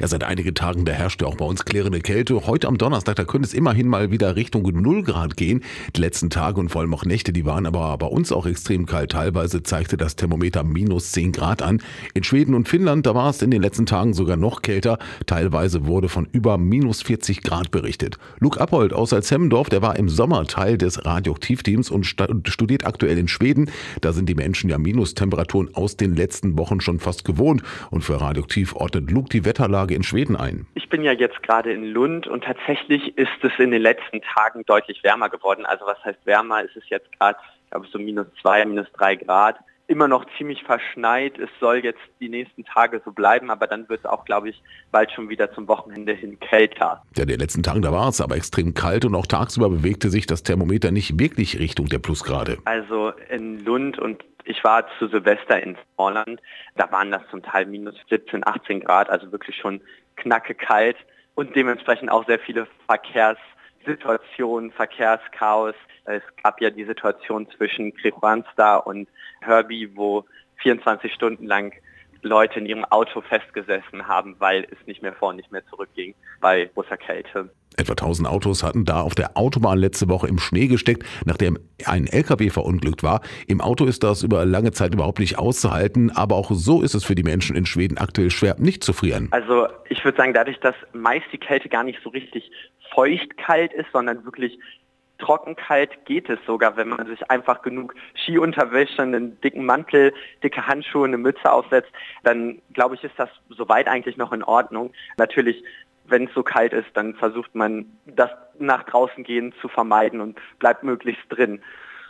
Ja, seit einigen Tagen, da herrscht ja auch bei uns klärende Kälte. Heute am Donnerstag, da könnte es immerhin mal wieder Richtung 0 Grad gehen. Die letzten Tage und vor allem auch Nächte, die waren aber bei uns auch extrem kalt. Teilweise zeigte das Thermometer minus 10 Grad an. In Schweden und Finnland, da war es in den letzten Tagen sogar noch kälter. Teilweise wurde von über minus 40 Grad berichtet. Luke Appold aus Alzhemmendorf, der war im Sommer Teil des Radioaktivteams und studiert aktuell in Schweden. Da sind die Menschen ja Minustemperaturen aus den letzten Wochen schon fast gewohnt. Und für Radioaktiv ordnet Luke die Wetterlage in Schweden ein. Ich bin ja jetzt gerade in Lund und tatsächlich ist es in den letzten Tagen deutlich wärmer geworden. Also was heißt wärmer? Es ist jetzt gerade, glaube ich, so minus zwei, minus drei Grad immer noch ziemlich verschneit. Es soll jetzt die nächsten Tage so bleiben, aber dann wird es auch, glaube ich, bald schon wieder zum Wochenende hin kälter. Ja, in den letzten Tagen, da war es aber extrem kalt und auch tagsüber bewegte sich das Thermometer nicht wirklich Richtung der Plusgrade. Also in Lund und ich war zu Silvester in Smallland, da waren das zum Teil minus 17, 18 Grad, also wirklich schon knacke kalt und dementsprechend auch sehr viele Verkehrssituationen, Verkehrschaos. Es gab ja die Situation zwischen Kristianstad und Herbie, wo 24 Stunden lang Leute in ihrem Auto festgesessen haben, weil es nicht mehr vor und nicht mehr zurückging bei großer Kälte. Etwa 1000 Autos hatten da auf der Autobahn letzte Woche im Schnee gesteckt, nachdem ein LKW verunglückt war. Im Auto ist das über lange Zeit überhaupt nicht auszuhalten, aber auch so ist es für die Menschen in Schweden aktuell schwer, nicht zu frieren. Also ich würde sagen, dadurch, dass meist die Kälte gar nicht so richtig feuchtkalt ist, sondern wirklich trockenkalt geht es sogar, wenn man sich einfach genug Skiunterwäsche, einen dicken Mantel, dicke Handschuhe, eine Mütze aufsetzt, dann glaube ich, ist das soweit eigentlich noch in Ordnung. Natürlich, wenn es so kalt ist, dann versucht man das nach draußen gehen zu vermeiden und bleibt möglichst drin.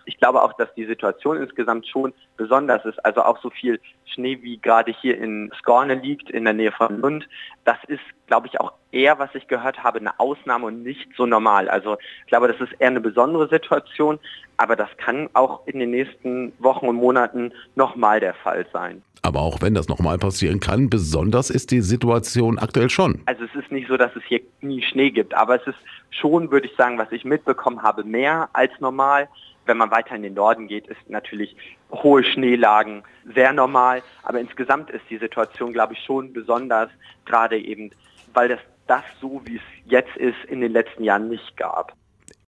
Ich glaube auch, dass die Situation insgesamt schon besonders ist. Also auch so viel Schnee wie gerade hier in Skorne liegt, in der Nähe von Lund. Das ist, glaube ich, auch eher, was ich gehört habe, eine Ausnahme und nicht so normal. Also ich glaube, das ist eher eine besondere Situation, aber das kann auch in den nächsten Wochen und Monaten nochmal der Fall sein. Aber auch wenn das nochmal passieren kann, besonders ist die Situation aktuell schon. Also es ist nicht so, dass es hier nie Schnee gibt, aber es ist schon, würde ich sagen, was ich mitbekommen habe, mehr als normal. Wenn man weiter in den Norden geht, ist natürlich hohe Schneelagen sehr normal. Aber insgesamt ist die Situation, glaube ich, schon besonders, gerade eben, weil das das so, wie es jetzt ist, in den letzten Jahren nicht gab.